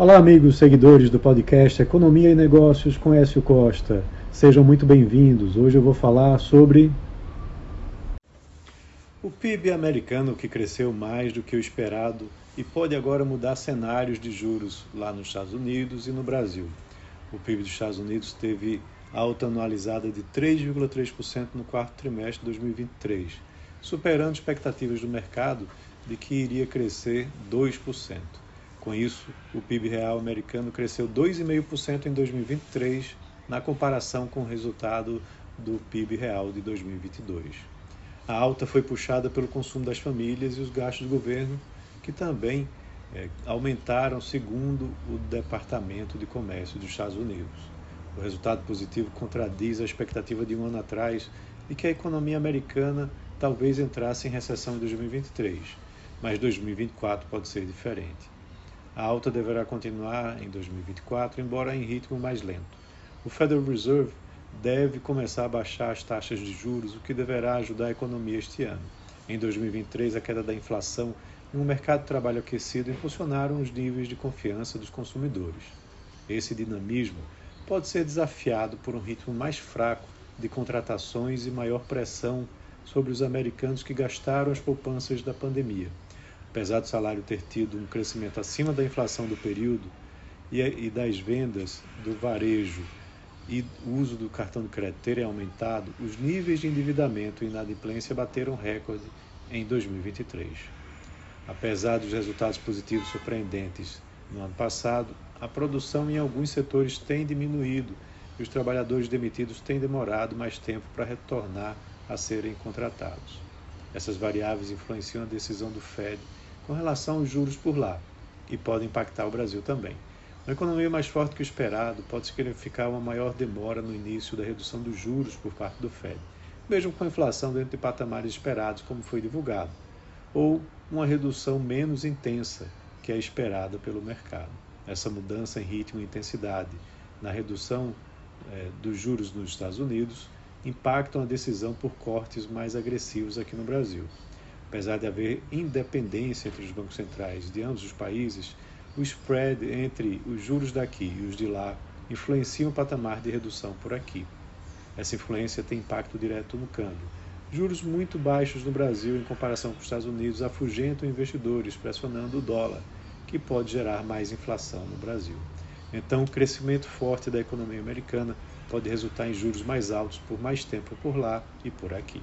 Olá, amigos seguidores do podcast Economia e Negócios com Écio Costa. Sejam muito bem-vindos. Hoje eu vou falar sobre o PIB americano que cresceu mais do que o esperado e pode agora mudar cenários de juros lá nos Estados Unidos e no Brasil. O PIB dos Estados Unidos teve alta anualizada de 3,3% no quarto trimestre de 2023, superando expectativas do mercado de que iria crescer 2%. Com isso, o PIB real americano cresceu 2,5% em 2023, na comparação com o resultado do PIB real de 2022. A alta foi puxada pelo consumo das famílias e os gastos do governo, que também é, aumentaram, segundo o Departamento de Comércio dos Estados Unidos. O resultado positivo contradiz a expectativa de um ano atrás de que a economia americana talvez entrasse em recessão em 2023, mas 2024 pode ser diferente. A alta deverá continuar em 2024, embora em ritmo mais lento. O Federal Reserve deve começar a baixar as taxas de juros, o que deverá ajudar a economia este ano. Em 2023, a queda da inflação e um mercado de trabalho aquecido impulsionaram os níveis de confiança dos consumidores. Esse dinamismo pode ser desafiado por um ritmo mais fraco de contratações e maior pressão sobre os americanos que gastaram as poupanças da pandemia apesar do salário ter tido um crescimento acima da inflação do período e, das vendas do varejo e o uso do cartão de crédito terem aumentado, os níveis de endividamento e inadimplência bateram recorde em 2023. Apesar dos resultados positivos surpreendentes no ano passado, a produção em alguns setores tem diminuído e os trabalhadores demitidos têm demorado mais tempo para retornar a serem contratados. Essas variáveis influenciam a decisão do Fed com relação aos juros por lá e podem impactar o Brasil também. Uma economia mais forte que o esperado pode significar uma maior demora no início da redução dos juros por parte do Fed, mesmo com a inflação dentro de patamares esperados, como foi divulgado, ou uma redução menos intensa que é esperada pelo mercado. Essa mudança em ritmo e intensidade na redução eh, dos juros nos Estados Unidos impactam a decisão por cortes mais agressivos aqui no Brasil. Apesar de haver independência entre os bancos centrais de ambos os países, o spread entre os juros daqui e os de lá influencia o patamar de redução por aqui. Essa influência tem impacto direto no câmbio. Juros muito baixos no Brasil em comparação com os Estados Unidos afugentam investidores, pressionando o dólar, que pode gerar mais inflação no Brasil. Então, o crescimento forte da economia americana pode resultar em juros mais altos por mais tempo por lá e por aqui.